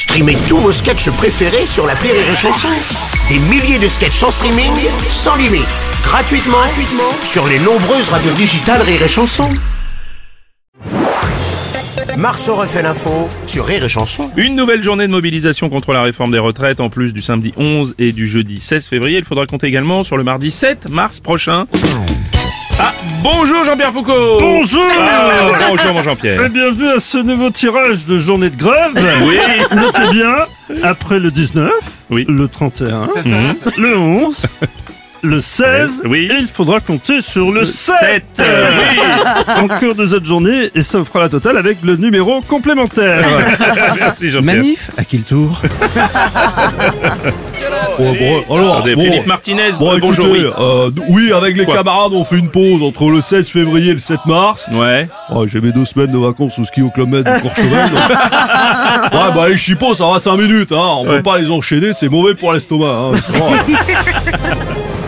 Streamez tous vos sketchs préférés sur la Rire et Chanson. Des milliers de sketchs en streaming, sans limite, gratuitement, gratuitement sur les nombreuses radios digitales Rire et Chanson. Marceau refait l'info sur Rire et Chanson. Une nouvelle journée de mobilisation contre la réforme des retraites, en plus du samedi 11 et du jeudi 16 février. Il faudra compter également sur le mardi 7 mars prochain. Ah, bonjour Jean-Pierre Foucault Bonjour Ah, Bonjour mon Jean-Pierre Et bienvenue à ce nouveau tirage de journée de grève. Oui. Bien, après le 19, Oui. le 31, le 11, le 16, Oui. et il faudra compter sur le 7. 7 Oui En cours de cette journée, et ça vous fera la totale avec le numéro complémentaire. Merci Jean-Pierre. Manif À qui le tour? Bon, bon, alors, Attendez, bon, Philippe Martinez, bon, bonjour. euh, oui, avec les Quoi camarades, on fait une pause entre le 16 février et le 7 mars. Ouais. Oh, J'ai mes deux semaines de vacances au ski au Club Med de Courchevel. donc. ouais, bah les chipots, ça va 5 minutes, hein. On Ouais. peut pas les enchaîner, c'est mauvais pour l'estomac, hein.